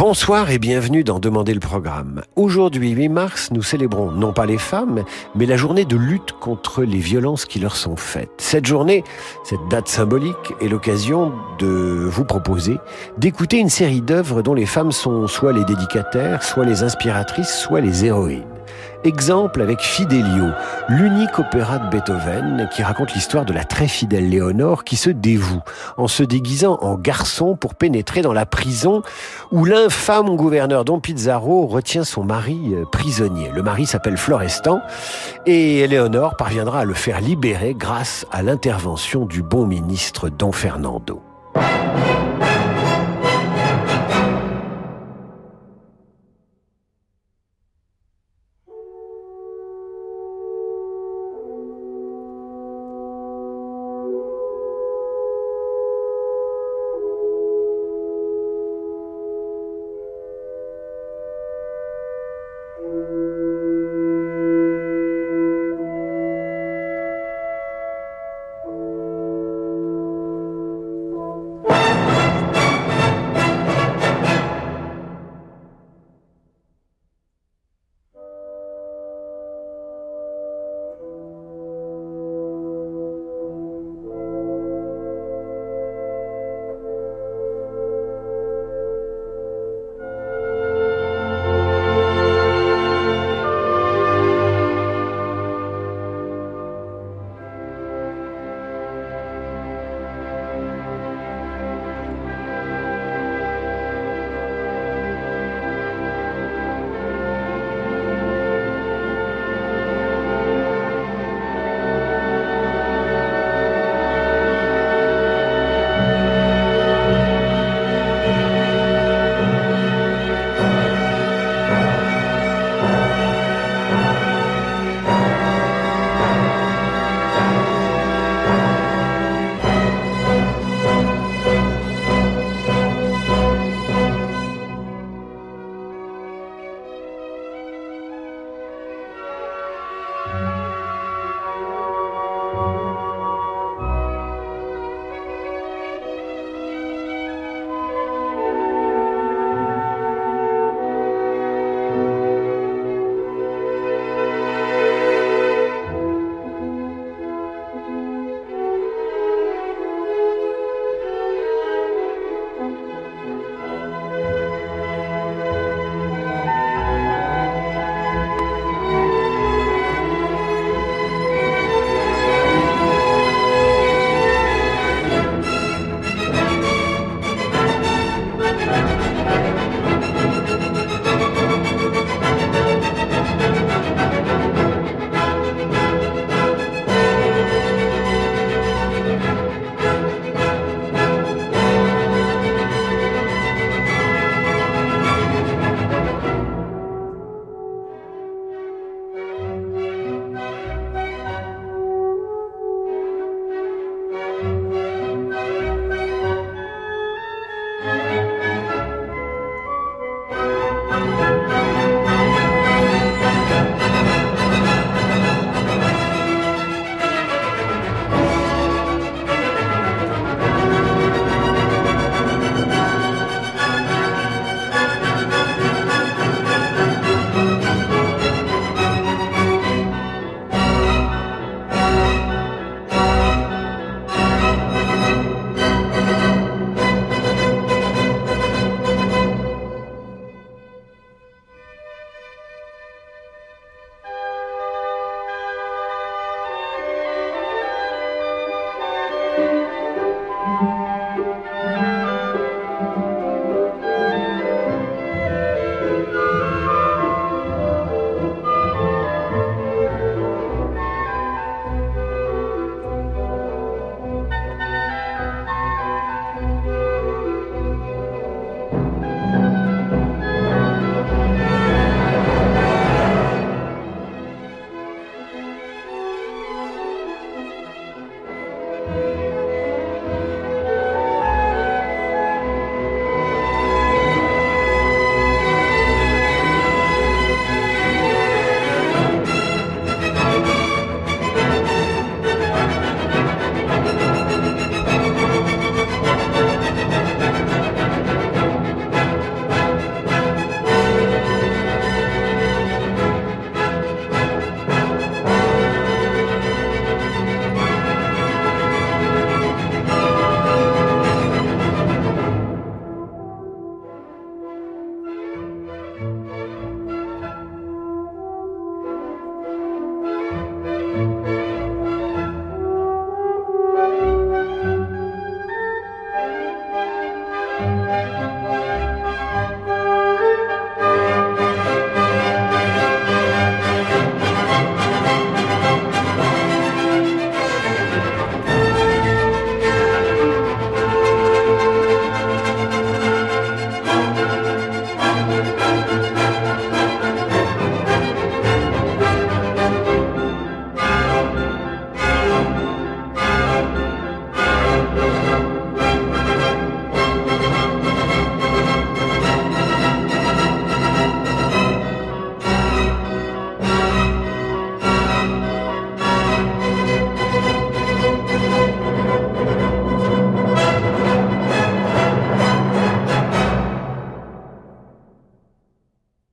Bonsoir et bienvenue dans Demander le programme. Aujourd'hui, 8 mars, nous célébrons non pas les femmes, mais la journée de lutte contre les violences qui leur sont faites. Cette journée, cette date symbolique, est l'occasion de vous proposer d'écouter une série d'œuvres dont les femmes sont soit les dédicataires, soit les inspiratrices, soit les héroïnes. Exemple avec Fidelio, l'unique opéra de Beethoven qui raconte l'histoire de la très fidèle Léonore qui se dévoue en se déguisant en garçon pour pénétrer dans la prison où l'infâme gouverneur Don Pizarro retient son mari euh, prisonnier. Le mari s'appelle Florestan et Léonore parviendra à le faire libérer grâce à l'intervention du bon ministre Don Fernando.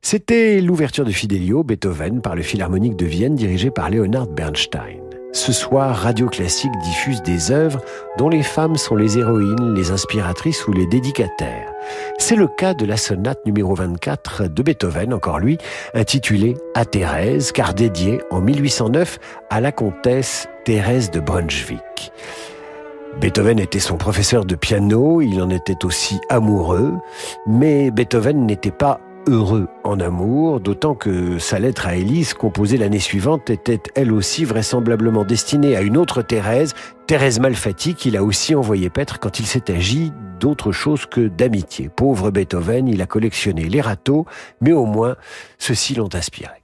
C'était l'ouverture de Fidelio, Beethoven, par le Philharmonique de Vienne dirigé par Leonard Bernstein. Ce soir, Radio Classique diffuse des œuvres dont les femmes sont les héroïnes, les inspiratrices ou les dédicataires. C'est le cas de la sonate numéro 24 de Beethoven, encore lui, intitulée À Thérèse, car dédiée en 1809 à la comtesse Thérèse de Brunswick. Beethoven était son professeur de piano, il en était aussi amoureux, mais Beethoven n'était pas heureux en amour, d'autant que sa lettre à Élise, composée l'année suivante, était elle aussi vraisemblablement destinée à une autre Thérèse, Thérèse Malfatti, qu'il a aussi envoyé paître quand il s'est agi d'autre chose que d'amitié. Pauvre Beethoven, il a collectionné les râteaux, mais au moins, ceux-ci l'ont inspiré.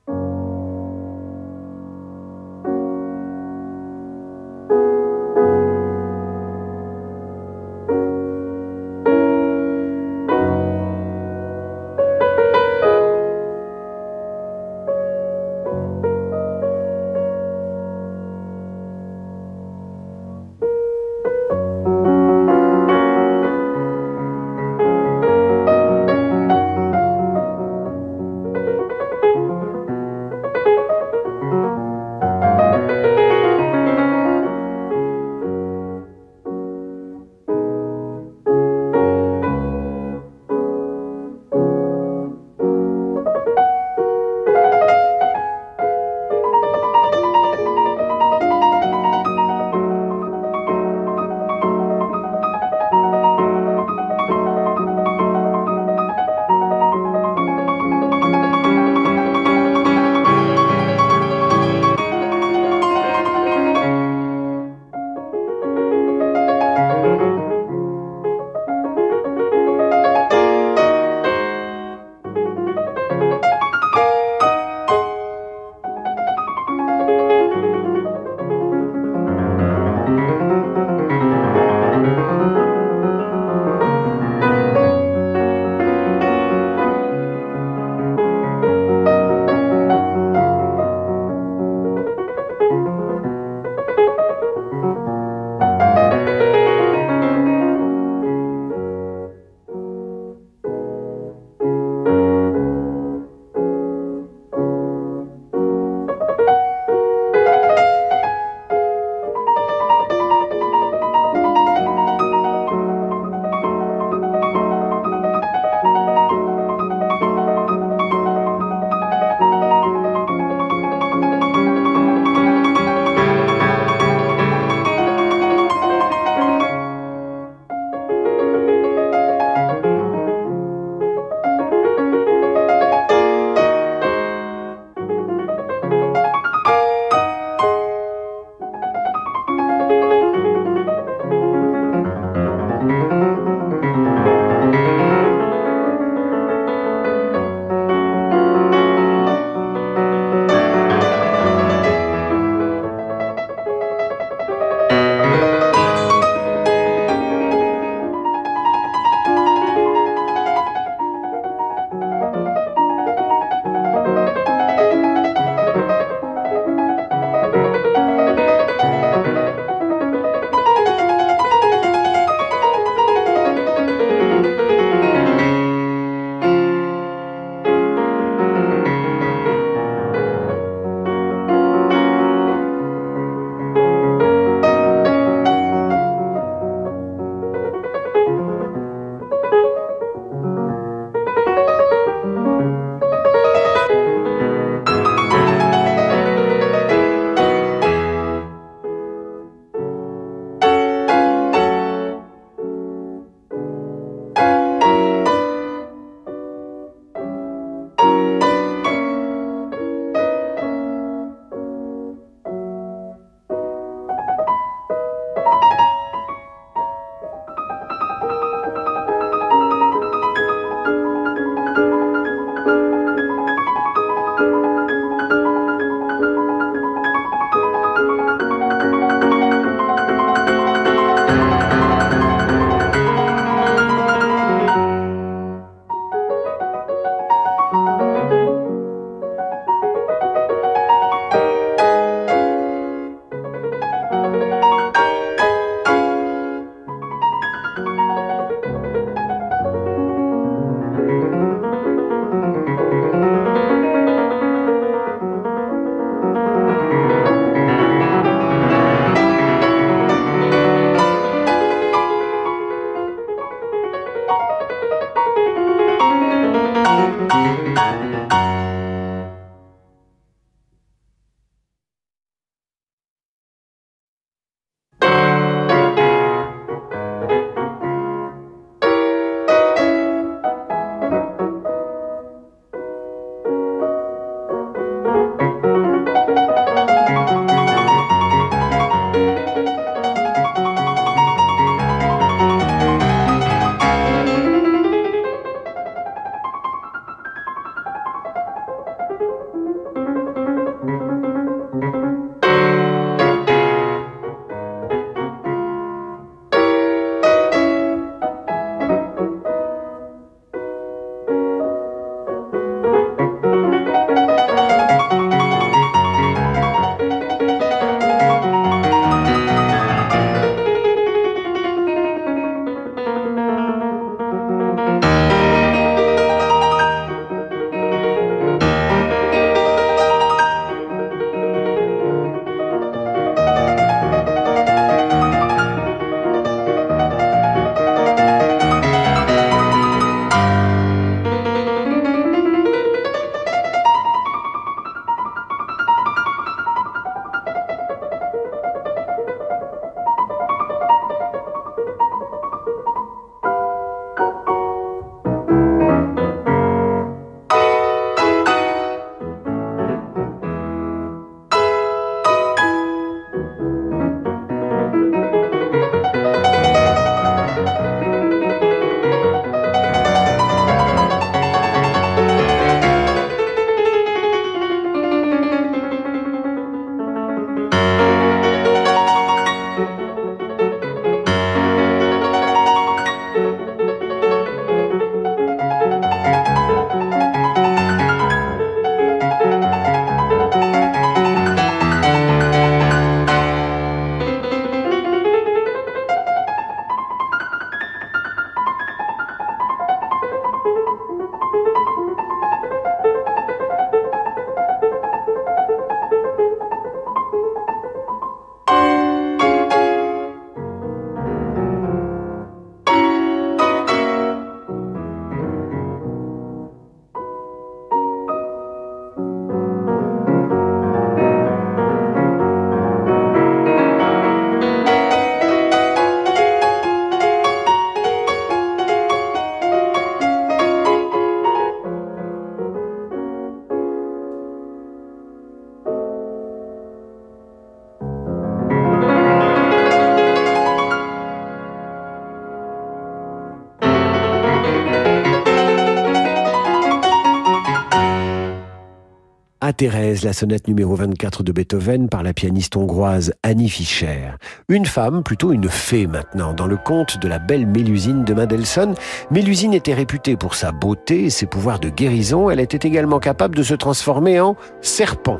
Thérèse, la sonate numéro 24 de Beethoven par la pianiste hongroise Annie Fischer. Une femme, plutôt une fée maintenant, dans le conte de la belle Mélusine de Mendelssohn. Mélusine était réputée pour sa beauté et ses pouvoirs de guérison. Elle était également capable de se transformer en serpent.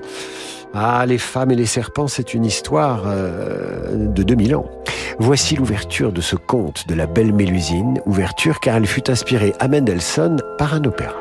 Ah, les femmes et les serpents, c'est une histoire euh, de 2000 ans. Voici l'ouverture de ce conte de la belle Mélusine, ouverture car elle fut inspirée à Mendelssohn par un opéra.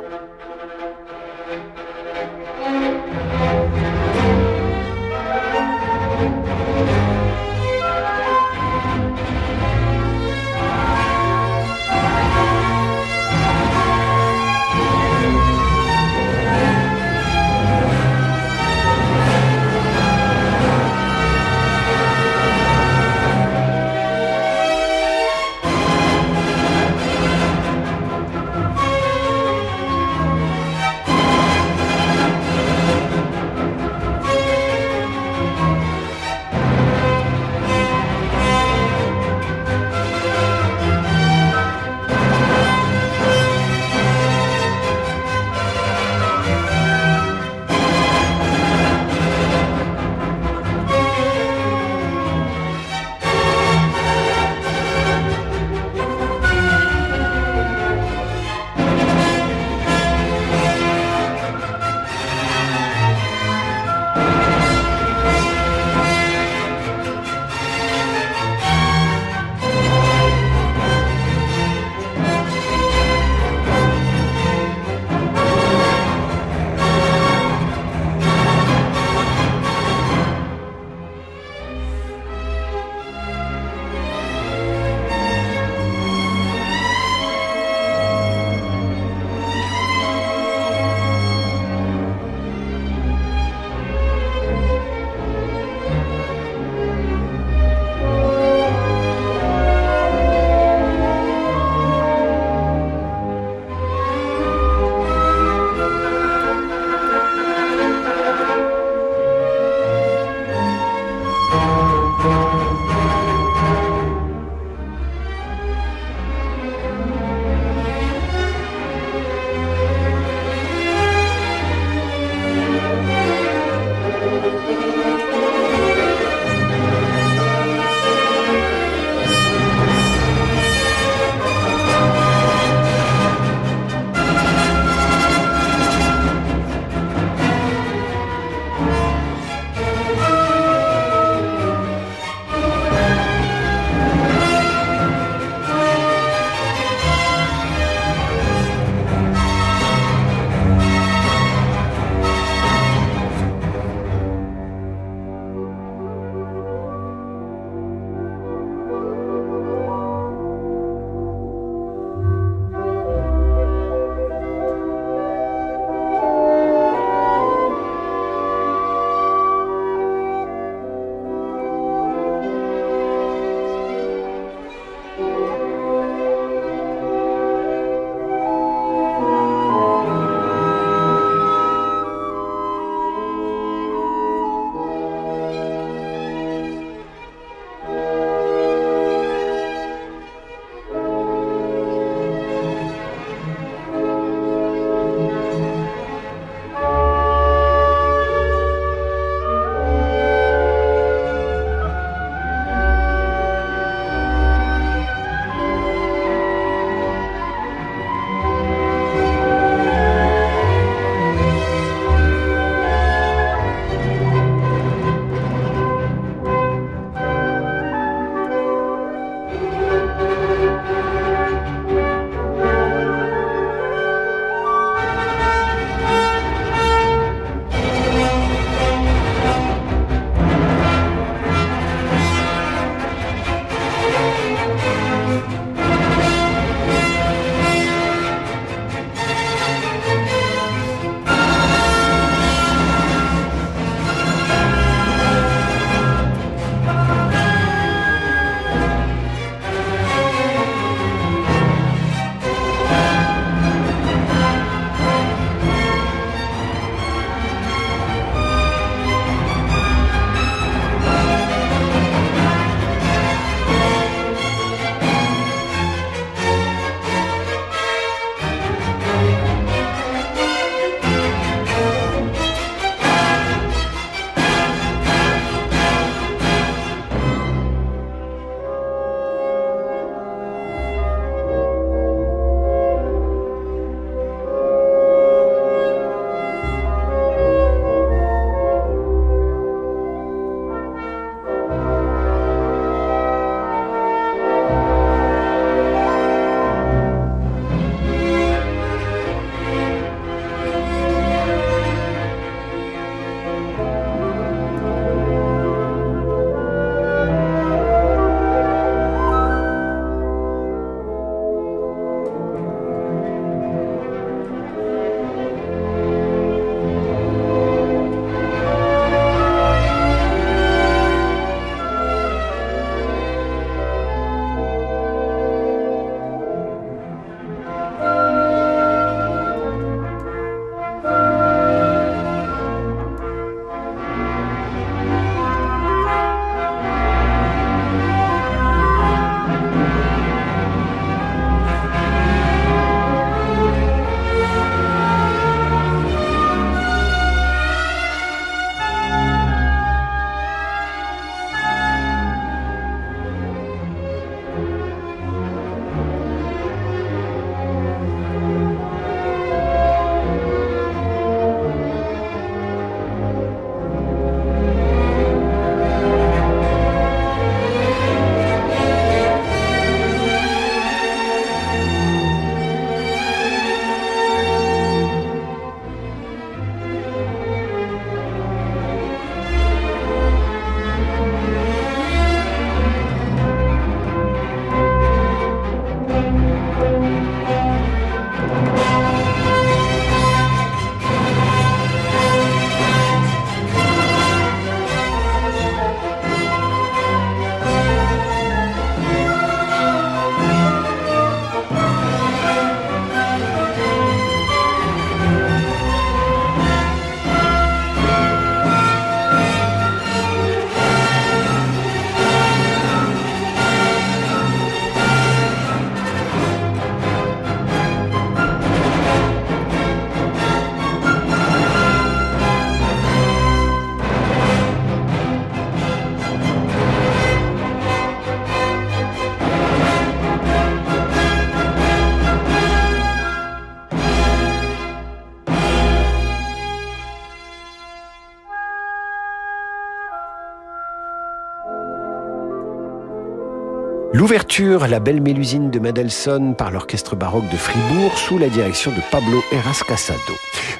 L'ouverture, la belle Mélusine de Mendelssohn par l'orchestre baroque de Fribourg sous la direction de Pablo Eras Casado.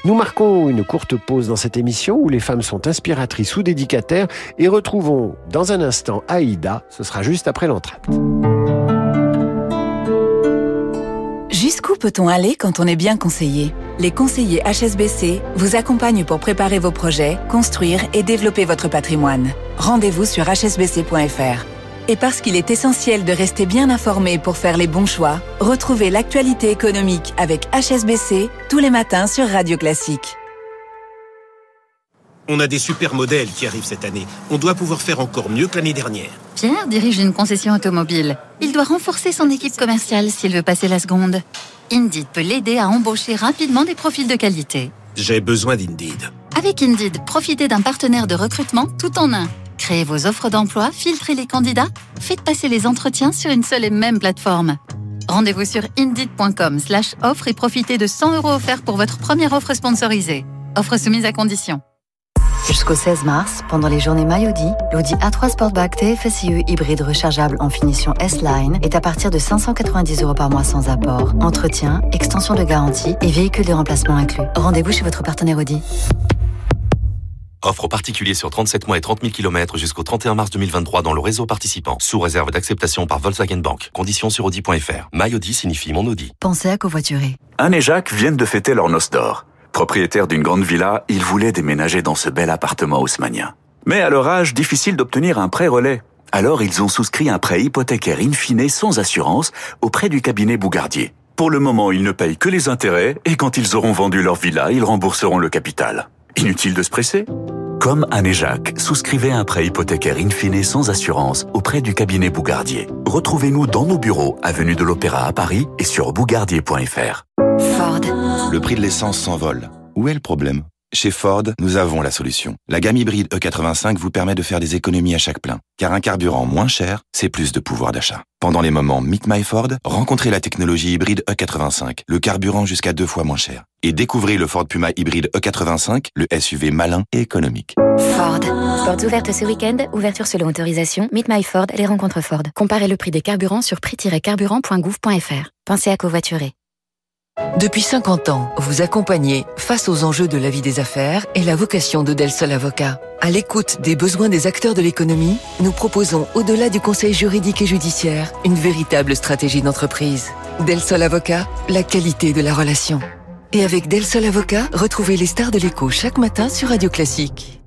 Nous marquons une courte pause dans cette émission où les femmes sont inspiratrices ou dédicataires et retrouvons dans un instant Aïda, ce sera juste après l'entracte. Jusqu'où peut-on aller quand on est bien conseillé? Les conseillers HSBC vous accompagnent pour préparer vos projets, construire et développer votre patrimoine. Rendez-vous sur hsbc.fr. Et parce qu'il est essentiel de rester bien informé pour faire les bons choix, retrouvez l'actualité économique avec HSBC tous les matins sur Radio Classique. On a des super modèles qui arrivent cette année. On doit pouvoir faire encore mieux que l'année dernière. Pierre dirige une concession automobile. Il doit renforcer son équipe commerciale s'il veut passer la seconde. Indeed peut l'aider à embaucher rapidement des profils de qualité. J'ai besoin d'Indeed. Avec Indeed, profitez d'un partenaire de recrutement tout en un. Créez vos offres d'emploi, filtrez les candidats, faites passer les entretiens sur une seule et même plateforme. Rendez-vous sur indeed.com slash offre et profitez de 100 euros offerts pour votre première offre sponsorisée. Offre soumise à condition. Jusqu'au 16 mars, pendant les journées Maillot-D, l'Audi A3 Sportback TFSIe hybride rechargeable en finition S-Line est à partir de 590 euros par mois sans apport. Entretien, extension de garantie et véhicule de remplacement inclus. Rendez-vous chez votre partenaire Audi. Offre aux particuliers sur 37 mois et 30 000 km jusqu'au 31 mars 2023 dans le réseau participant, sous réserve d'acceptation par Volkswagen Bank. Conditions sur Audi.fr. My Audi signifie mon Audi. Pensez à covoiturer. Anne et Jacques viennent de fêter leur noce d'or. Propriétaires d'une grande villa, ils voulaient déménager dans ce bel appartement haussmanien. Mais à leur âge, difficile d'obtenir un prêt relais. Alors ils ont souscrit un prêt hypothécaire in fine sans assurance auprès du cabinet Bougardier. Pour le moment, ils ne payent que les intérêts et quand ils auront vendu leur villa, ils rembourseront le capital. Inutile de se presser Comme Anne et Jacques, souscrivez un prêt hypothécaire in fine sans assurance auprès du cabinet Bougardier. Retrouvez-nous dans nos bureaux, avenue de l'Opéra à Paris et sur bougardier.fr. Ford. Le prix de l'essence s'envole. Où est le problème? Chez Ford, nous avons la solution. La gamme hybride E85 vous permet de faire des économies à chaque plein. Car un carburant moins cher, c'est plus de pouvoir d'achat. Pendant les moments Meet My Ford, rencontrez la technologie hybride E85, le carburant jusqu'à deux fois moins cher. Et découvrez le Ford Puma hybride E85, le SUV malin et économique. Ford. Portes ouvertes ce week-end, ouverture selon autorisation, Meet My Ford, les rencontres Ford. Comparez le prix des carburants sur prix-carburant.gouv.fr. Pensez à covoiturer. Depuis 50 ans, vous accompagnez face aux enjeux de la vie des affaires et la vocation de Del Sol Avocat. À l'écoute des besoins des acteurs de l'économie, nous proposons, au-delà du conseil juridique et judiciaire, une véritable stratégie d'entreprise. Del Sol Avocat, la qualité de la relation. Et avec Del Sol Avocat, retrouvez les stars de l'écho chaque matin sur Radio Classique.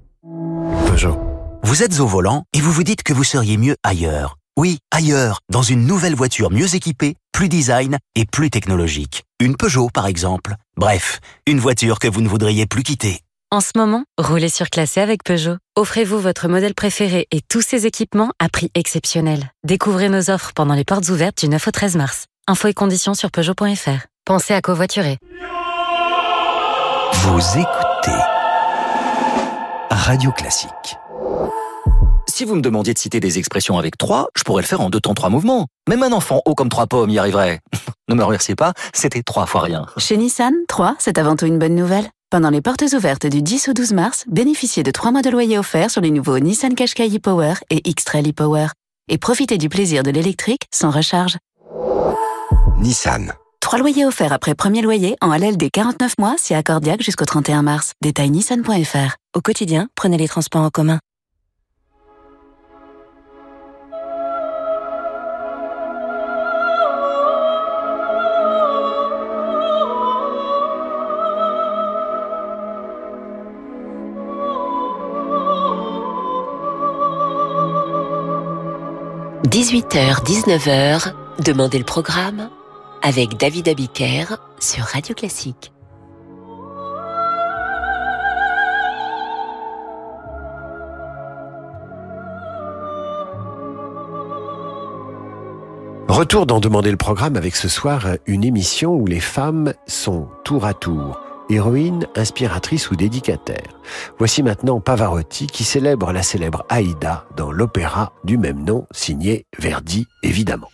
Peugeot. Vous êtes au volant et vous vous dites que vous seriez mieux ailleurs. Oui, ailleurs, dans une nouvelle voiture mieux équipée, plus design et plus technologique. Une Peugeot, par exemple. Bref, une voiture que vous ne voudriez plus quitter. En ce moment, roulez surclassé avec Peugeot. Offrez-vous votre modèle préféré et tous ses équipements à prix exceptionnel. Découvrez nos offres pendant les portes ouvertes du 9 au 13 mars. Infos et conditions sur Peugeot.fr. Pensez à covoiturer. Vous écoutez Radio Classique. Si vous me demandiez de citer des expressions avec trois, je pourrais le faire en deux temps, trois mouvements. Même un enfant haut comme trois pommes y arriverait. ne me remerciez pas, c'était trois fois rien. Chez Nissan, 3, c'est avant tout une bonne nouvelle. Pendant les portes ouvertes du 10 au 12 mars, bénéficiez de 3 mois de loyer offerts sur les nouveaux Nissan Qashqai e-Power et X-Trail e-Power. Et profitez du plaisir de l'électrique sans recharge. Nissan. 3 loyers offerts après premier loyer en LLD 49 mois si accordiaque jusqu'au 31 mars. Détail nissan.fr. Au quotidien, prenez les transports en commun. – 18h-19h, Demandez le programme avec David Abiker sur Radio Classique. Retour d'en demander le programme avec ce soir une émission où les femmes sont tour à tour héroïnes, inspiratrices ou dédicataires. Voici maintenant Pavarotti qui célèbre la célèbre Aïda dans l'opéra du même nom signé Verdi évidemment.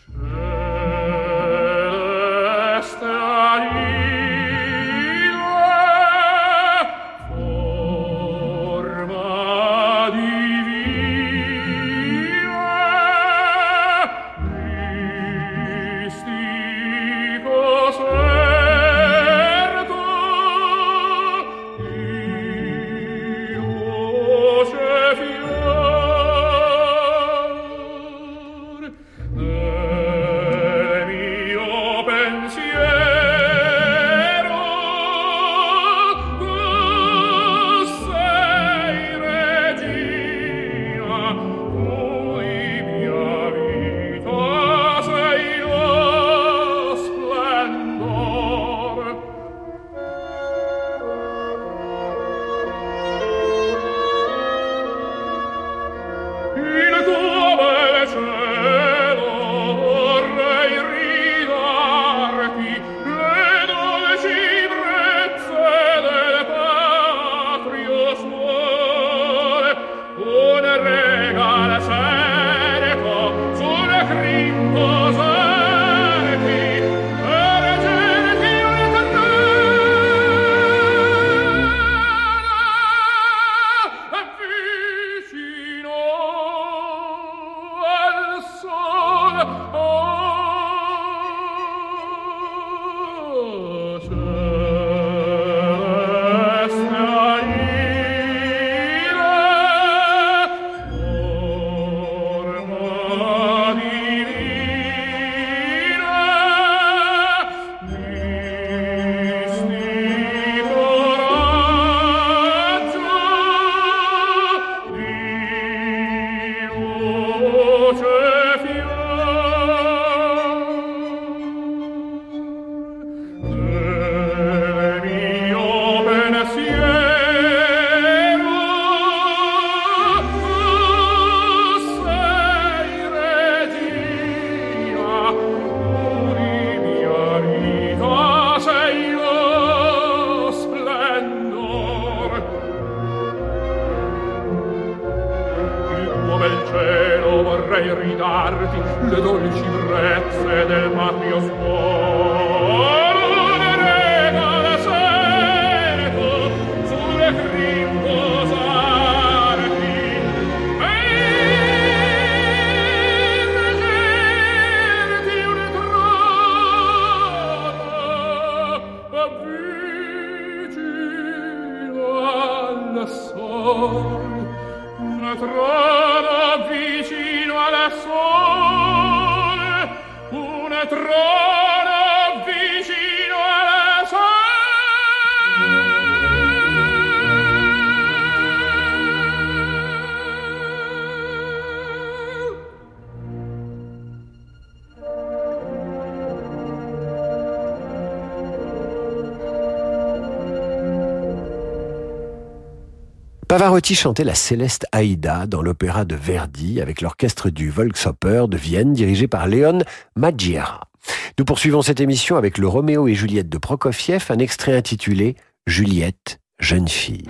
Pavarotti chantait la céleste Aïda dans l'opéra de Verdi avec l'orchestre du Volksoper de Vienne dirigé par Léon Maggiera. Nous poursuivons cette émission avec le Roméo et Juliette de Prokofiev, un extrait intitulé Juliette, jeune fille.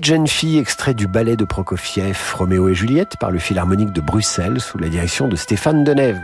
Jeune fille, extrait du ballet de Prokofiev, Roméo et Juliette, par le Philharmonique de Bruxelles, sous la direction de Stéphane Denève.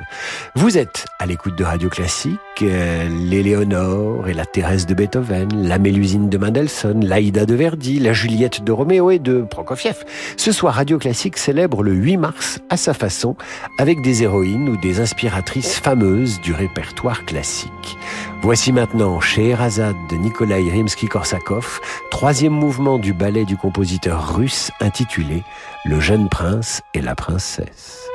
Vous êtes à l'écoute de Radio Classique, euh, l'Éléonore et la Thérèse de Beethoven, la Mélusine de Mendelssohn, l'Aïda de Verdi, la Juliette de Roméo et de Prokofiev. Ce soir, Radio Classique célèbre le 8 mars à sa façon, avec des héroïnes ou des inspiratrices fameuses du répertoire classique. Voici maintenant Scheherazade de Nikolai Rimsky-Korsakov, troisième mouvement du ballet du compositeur russe intitulé Le jeune prince et la princesse.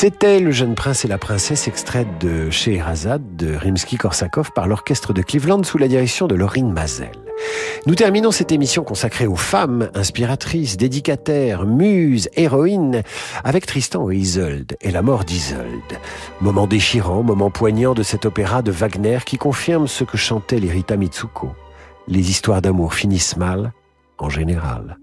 C'était Le jeune prince et la princesse, extrait de Scheherazade de Rimsky-Korsakov par l'orchestre de Cleveland sous la direction de Laurine Mazel. Nous terminons cette émission consacrée aux femmes inspiratrices, dédicataires, muses, héroïnes, avec Tristan et Isolde et la mort d'Isolde. Moment déchirant, moment poignant de cet opéra de Wagner qui confirme ce que chantait l'Erita Mitsuko. Les histoires d'amour finissent mal, en général.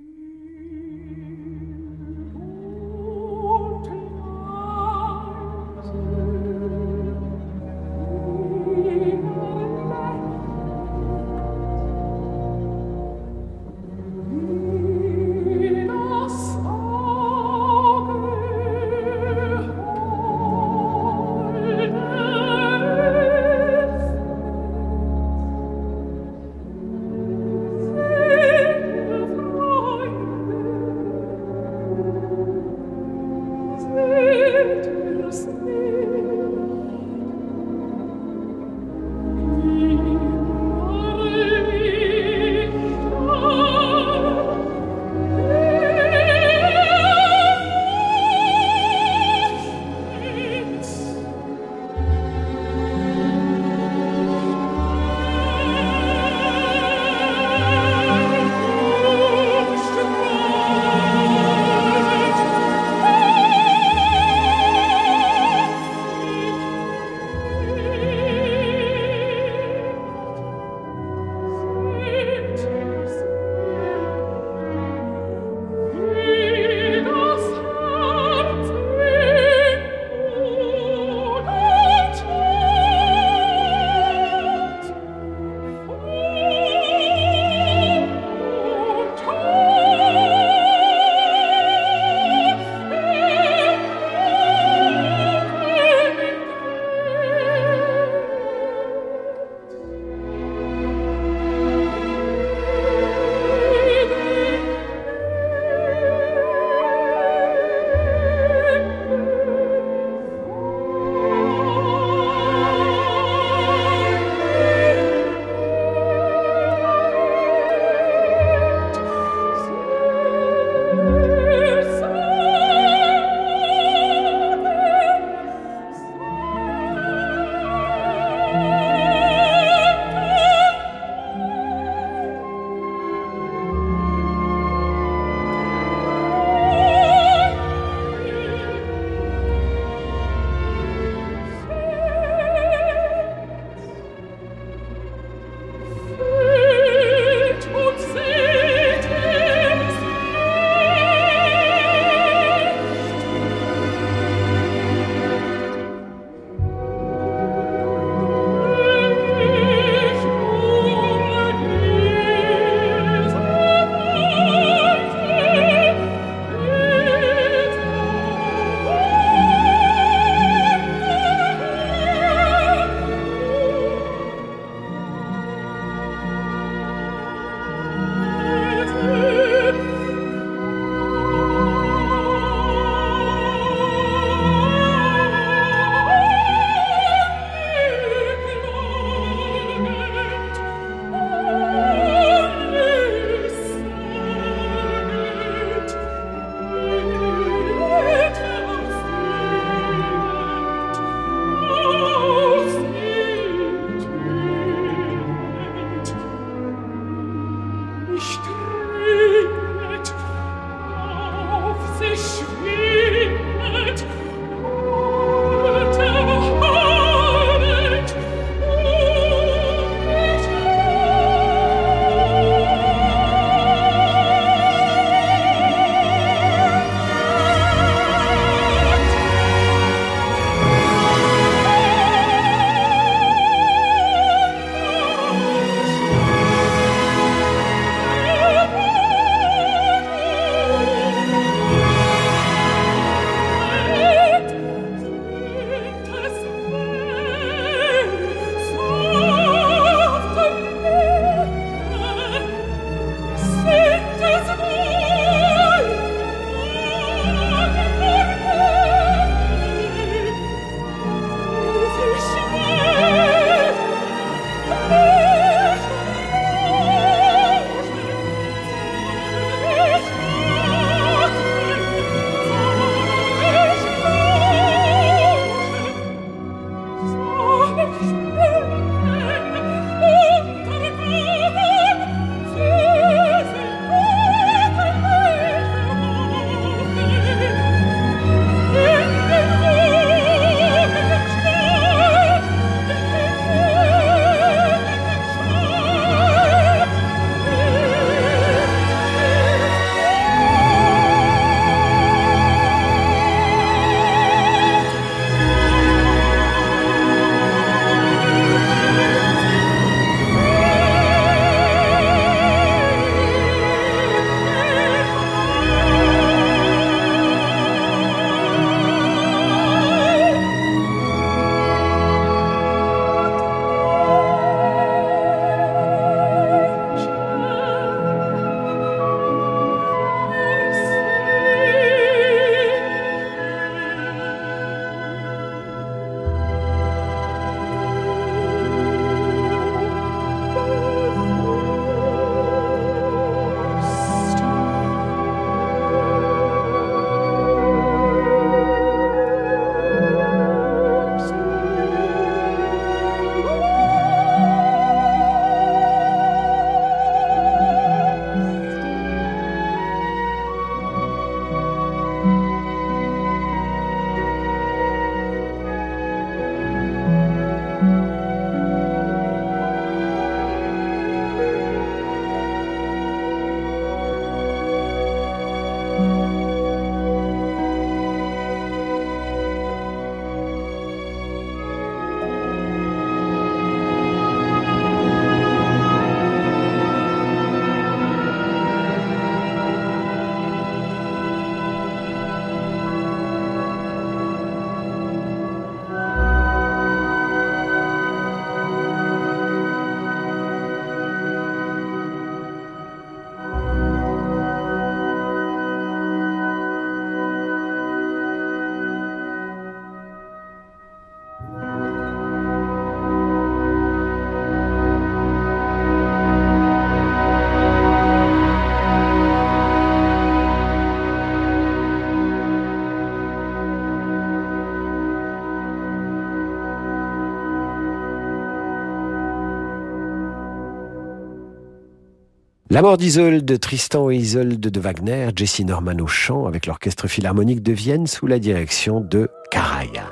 La mort d'Isolde, Tristan et Isolde de Wagner, Jesse Norman au chant avec l'Orchestre Philharmonique de Vienne sous la direction de Karajan.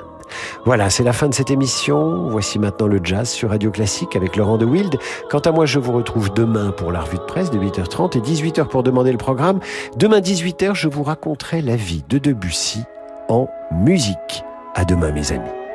Voilà, c'est la fin de cette émission. Voici maintenant le jazz sur Radio Classique avec Laurent de Wild. Quant à moi, je vous retrouve demain pour la revue de presse de 8h30 et 18h pour demander le programme. Demain 18h, je vous raconterai la vie de Debussy en musique. À demain mes amis.